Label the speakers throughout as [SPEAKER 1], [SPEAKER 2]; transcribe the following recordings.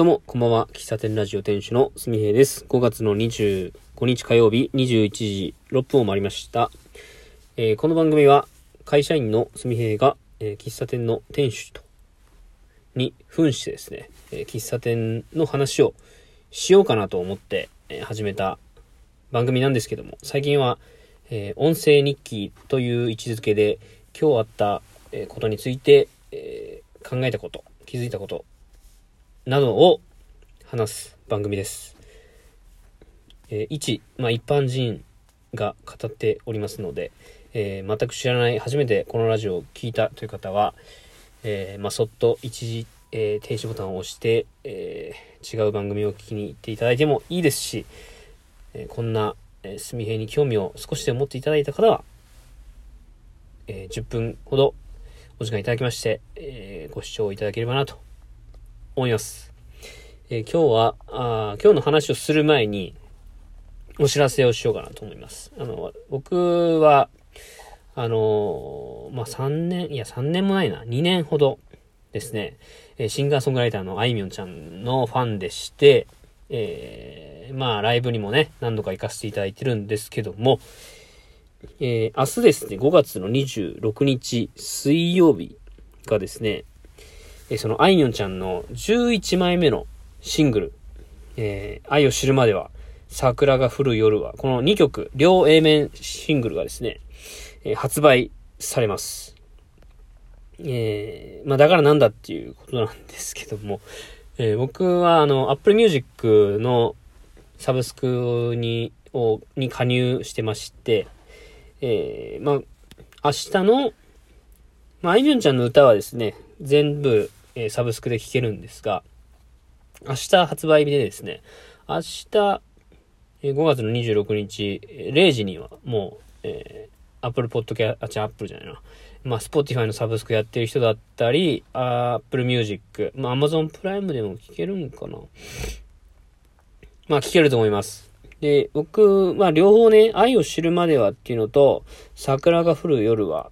[SPEAKER 1] どうも、こんばんは。喫茶店ラジオ店主のすみへいです。5月の25日火曜日21時6分を回りました。えー、この番組は会社員のすみへいが、えー、喫茶店の店主と、に扮してですね、えー、喫茶店の話をしようかなと思って、え始めた番組なんですけども、最近は、え音声日記という位置づけで、今日あった、えことについて、え考えたこと、気づいたことなどを話す番組です。えー、一、まあ、一般人が語っておりますので、えー、全く知らない、初めてこのラジオを聞いたという方は、えー、まあ、そっと一時、え停止ボタンを押して、え違う番組を聞きに行っていただいてもいいですし、えこんな、えー、すみへいに興味を少しでも持っていただいた方は、え10分ほどお時間いただきまして、えご視聴いただければなと思います。えー、今日はあ、今日の話をする前に、お知らせをしようかなと思います。あの、僕は、あのまあ、3年、いや、3年もないな、2年ほどですね、えシンガーソングライターのあいみょんちゃんのファンでして、えー、まあ、ライブにもね、何度か行かせていただいてるんですけども、えー、明日ですね、5月の26日水曜日がですね、えそのあいみょんちゃんの11枚目のシングル、えー、愛を知るまでは、桜が降る夜は、この2曲、両 A 面シングルがですね、えー、発売されます。えー、まあだからなんだっていうことなんですけども、えー、僕はあの、Apple Music のサブスクに、を、に加入してまして、えー、まあ、明日の、まあ、あいみょんちゃんの歌はですね、全部、えー、サブスクで聴けるんですが、明日発売日でですね、明日、えー、5月の26日、0時にはもう、えー、Apple Podcast、あ、違う、Apple じゃないな。まあ、Spotify のサブスクやってる人だったり、Apple Music、まあ、Amazon プライムでも聴けるんかな。まあ、聴けると思います。で、僕、まあ、両方ね、愛を知るまではっていうのと、桜が降る夜は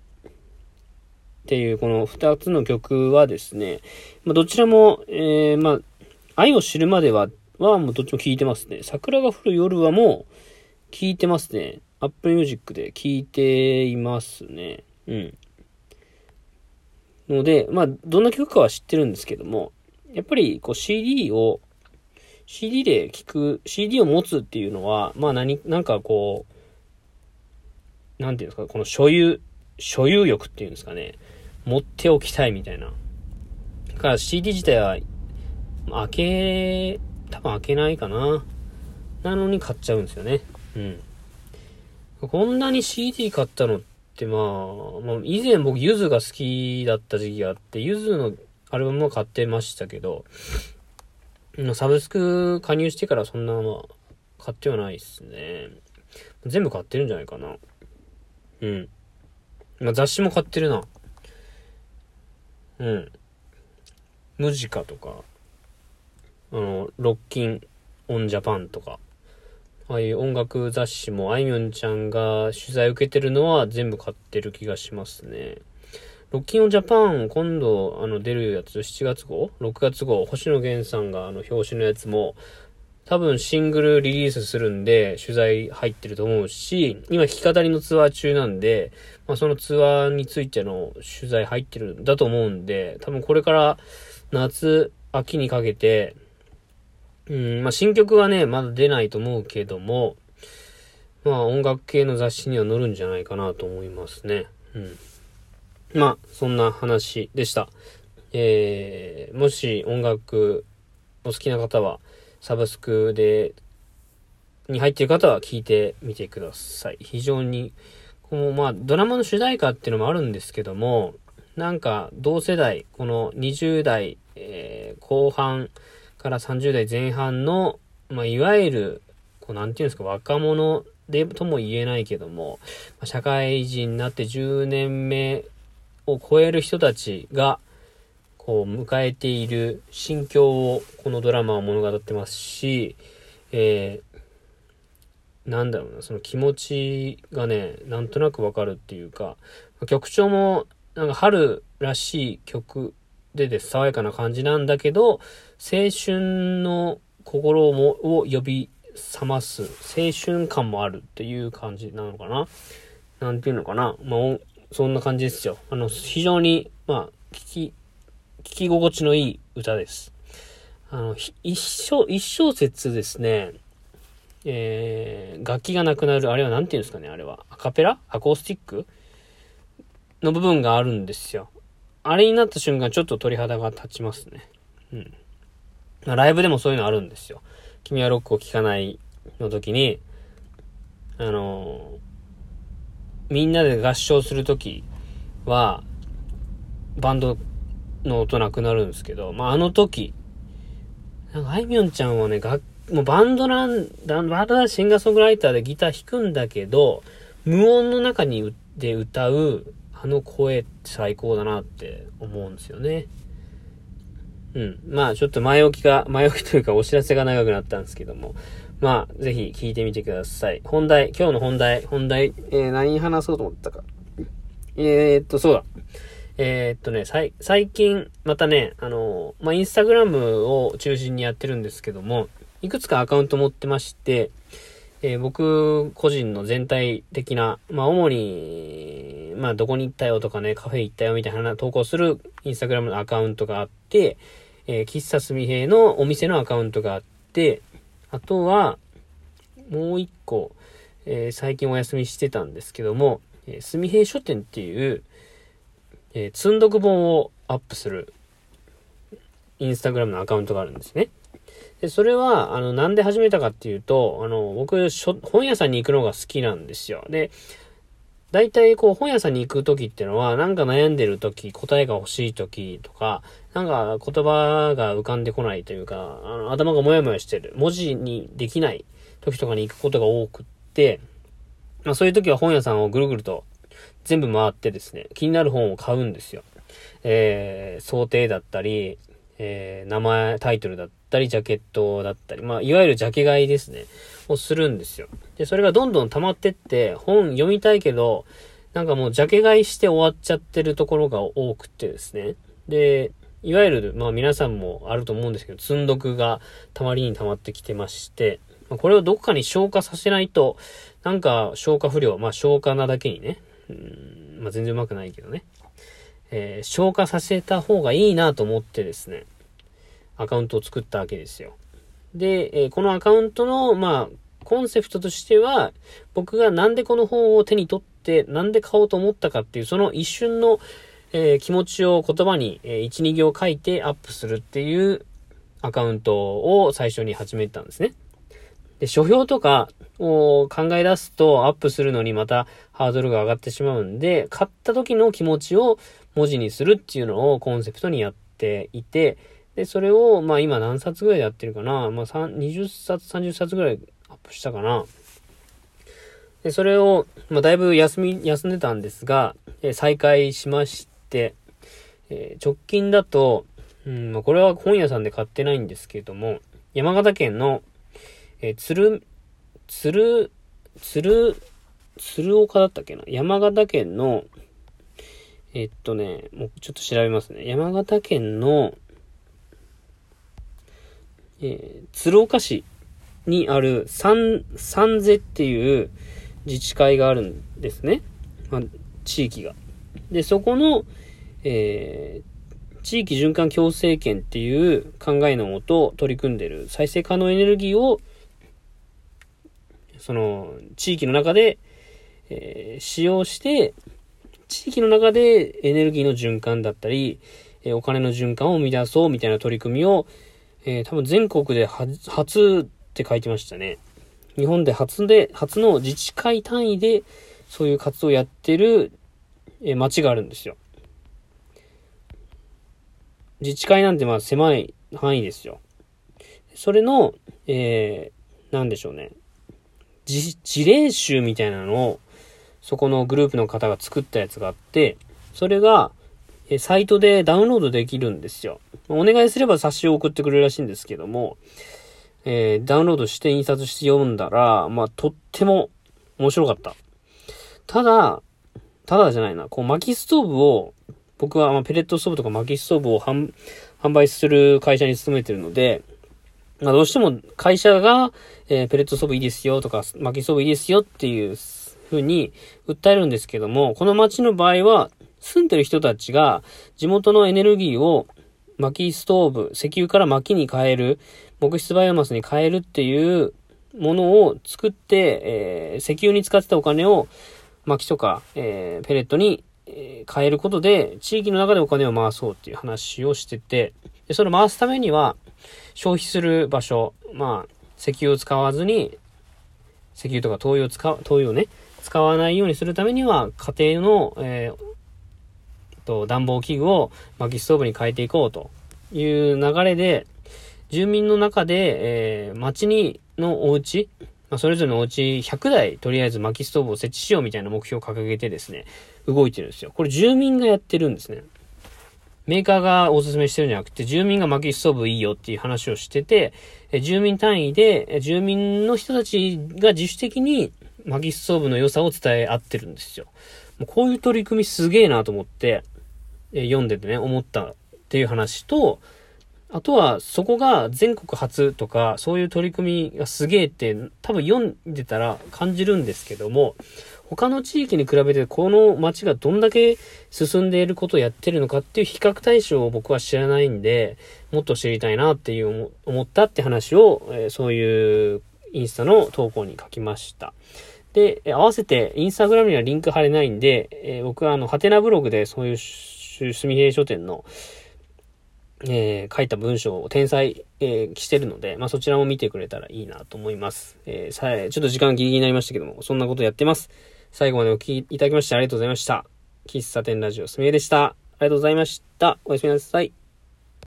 [SPEAKER 1] っていうこの二つの曲はですね、まあ、どちらも、えー、まあ、愛を知るまでは、はもうどっちも聴いてますね。桜が降る夜はもう聴いてますね。Apple Music で聴いていますね。うん。ので、まあ、どんな曲かは知ってるんですけども、やっぱりこう CD を、CD で聴く、CD を持つっていうのは、まあ何、なんかこう、なんていうんですか、この所有、所有欲っていうんですかね。持っておきたいみたいな。だから CD 自体は、開け、多分開けないかな。なのに買っちゃうんですよね。うん。こんなに CD 買ったのって、まあ、まあ、以前僕、ゆずが好きだった時期があって、ゆずのアルバムも買ってましたけど、サブスク加入してからそんな、まあ、買ってはないっすね。全部買ってるんじゃないかな。うん。まあ、雑誌も買ってるな。うん。ムジカとか、あの、ロッキンオンジャパンとか、ああいう音楽雑誌もあいみょんちゃんが取材受けてるのは全部買ってる気がしますね。ロッキンオンジャパン今度あの出るやつ7月号 ?6 月号星野源さんがあの表紙のやつも多分シングルリリースするんで取材入ってると思うし、今弾き語りのツアー中なんで、まあ、そのツアーについての取材入ってるんだと思うんで、多分これから夏、秋にかけて、うん、まあ、新曲はね、まだ出ないと思うけども、まあ、音楽系の雑誌には載るんじゃないかなと思いますね。うん。まあ、そんな話でした。えー、もし音楽お好きな方は、サブスクで、に入っている方は聞いてみてください。非常に、この、まあ、ドラマの主題歌っていうのもあるんですけども、なんか、同世代、この20代、えー、後半から30代前半の、まあ、いわゆる、こう、なんていうんですか、若者でとも言えないけども、社会人になって10年目を超える人たちが、こう、迎えている心境を、このドラマは物語ってますし、えー、なんだろうな、その気持ちがね、なんとなくわかるっていうか、曲調も、なんか春らしい曲でで。爽やかな感じなんだけど、青春の心もを呼び覚ます青春感もあるっていう感じなのかななんていうのかなまあ、そんな感じですよ。あの、非常に、まあ、聞き、聞き心地のいい歌です。あの、一小、一小節ですね、えー、楽器がなくなる、あれは何て言うんですかね、あれは。アカペラ？アコースティック？の部分があるんですよ。あれになった瞬間、ちょっと鳥肌が立ちますね。うん。ま、ライブでもそういうのあるんですよ。君はロックを聴かないの時に、あの、みんなで合唱する時は、バンドの音なくなるんですけど、まあ、あの時、なんか、あいみょんちゃんはね、楽、もうバンドなん、バンドはシンガーソングライターでギター弾くんだけど、無音の中にで歌う、あの声最高だなって思うんですよね。うん。まあ、ちょっと前置きが、前置きというかお知らせが長くなったんですけども。まあ、ぜひ聞いてみてください。本題、今日の本題、本題、えー、何話そうと思ったか。えー、っと、そうだ。えー、っとね、最近、またね、あのまあ、インスタグラムを中心にやってるんですけども、いくつかアカウント持ってまして、えー、僕個人の全体的な、まあ、主に、まあ、どこに行ったよとかね、カフェ行ったよみたいな投稿するインスタグラムのアカウントがあって、えー、喫茶すみへいのお店のアカウントがあって、あとは、もう一個、えー、最近お休みしてたんですけども、すみへい書店っていう、えー、積んどく本をアップする、インスタグラムのアカウントがあるんですね。で、それは、あの、なんで始めたかっていうと、あの、僕、本屋さんに行くのが好きなんですよ。で、大体こう本屋さんに行く時っていうのは、なんか悩んでる時、答えが欲しい時とか、なんか言葉が浮かんでこないというか、あの頭がもやもやしてる、文字にできない時とかに行くことが多くって、まあそういう時は本屋さんをぐるぐると全部回ってですね、気になる本を買うんですよ。えー、想定だったり、えー、名前、タイトルだったり、ジャケットだったり、まあ、いわゆるジャケ買いですね。をするんですよ。で、それがどんどん溜まってって、本読みたいけど、なんかもうジャケ買いして終わっちゃってるところが多くてですね。で、いわゆる、まあ皆さんもあると思うんですけど、積んどくがたまりに溜まってきてまして、ま、これをどこかに消化させないと、なんか消化不良、まあ消化なだけにね、うん、まあ全然うまくないけどね、えー、消化させた方がいいなと思ってですね、アカウントを作ったわけですよ。で、えー、このアカウントの、まあ、コンセプトとしては、僕がなんでこの本を手に取って、なんで買おうと思ったかっていう、その一瞬の、えー、気持ちを言葉に、えー、1、2行書いてアップするっていうアカウントを最初に始めたんですね。で、書評とかを考え出すとアップするのにまたハードルが上がってしまうんで、買った時の気持ちを文字にするっていうのをコンセプトにやっていて、で、それを、まあ今何冊ぐらいやってるかな。まあ20冊、30冊ぐらいアップしたかな。で、それを、まあだいぶ休み、休んでたんですが、え再開しまして、えー、直近だと、うん、まこれは本屋さんで買ってないんですけれども、山形県の、えー、鶴、鶴、鶴、鶴岡だったっけな？山形県の、えっとね、もうちょっと調べますね。山形県の、えー、鶴岡市にある三、三瀬っていう自治会があるんですね。まあ、地域が。で、そこの、えー、地域循環共生圏っていう考えのもと取り組んでる再生可能エネルギーを、その、地域の中で、えー、使用して、地域の中でエネルギーの循環だったり、えー、お金の循環を生み出そうみたいな取り組みを、えー、多分全国で初って書いてましたね。日本で初で、初の自治会単位でそういう活動をやってる、えー、町があるんですよ。自治会なんてまあ狭い範囲ですよ。それの、えー、なんでしょうね。事例集みたいなのを、そこのグループの方が作ったやつがあって、それが、えサイトでダウンロードできるんですよ。お願いすれば冊子を送ってくれるらしいんですけども、えー、ダウンロードして印刷して読んだら、まあ、とっても面白かった。ただ、ただじゃないな、こう、薪ストーブを僕はまペレットストーブとか薪ストーブを販売する会社に勤めてるので、まあ、どうしても会社が、えー、ペレットストーブいいですよとか、薪ストーブいいですよっていう風に訴えるんですけども、この街の場合は、住んでる人たちが地元のエネルギーを薪ストーブ、石油から薪に変える、木質バイオマスに変えるっていうものを作って、えー、石油に使ってたお金を薪とか、えー、ペレットに、変えることで、地域の中でお金を回そうっていう話をしてて、でそれを回すためには、消費する場所、まあ、石油を使わずに、石油とか灯油を使う、灯油をね、使わないようにするためには、家庭の、えー、と、暖房器具を薪ストーブに変えていこうという流れで、住民の中で、えー、町に、のお家、まあ、それぞれのお家100台、とりあえず薪ストーブを設置しようみたいな目標を掲げてですね、動いてるんですよ。これ住民がやってるんですね。メーカーがおすすめしてるんじゃなくて、住民が薪ストーブいいよっていう話をしてて、住民単位で、住民の人たちが自主的に薪ストーブの良さを伝え合ってるんですよ。もうこういう取り組みすげえなと思って、え読んでてね、思ったっていう話と、あとは、そこが全国初とか、そういう取り組みがすげえって、多分読んでたら感じるんですけども、他の地域に比べてこの街がどんだけ進んでいることをやってるのかっていう比較対象を僕は知らないんで、もっと知りたいなっていう思ったって話を、えそういうインスタの投稿に書きました。で、合わせてインスタグラムにはリンク貼れないんで、え僕はあの、ハテナブログでそういう住平書店の、えー、書いた文章を転載、えー、してるので、まあ、そちらも見てくれたらいいなと思います。えー、さえ、ちょっと時間ギリギリになりましたけども、そんなことやってます。最後までお聴きいただきましてありがとうございました。喫茶店ラジオすみえでした。ありがとうございました。おやすみなさい。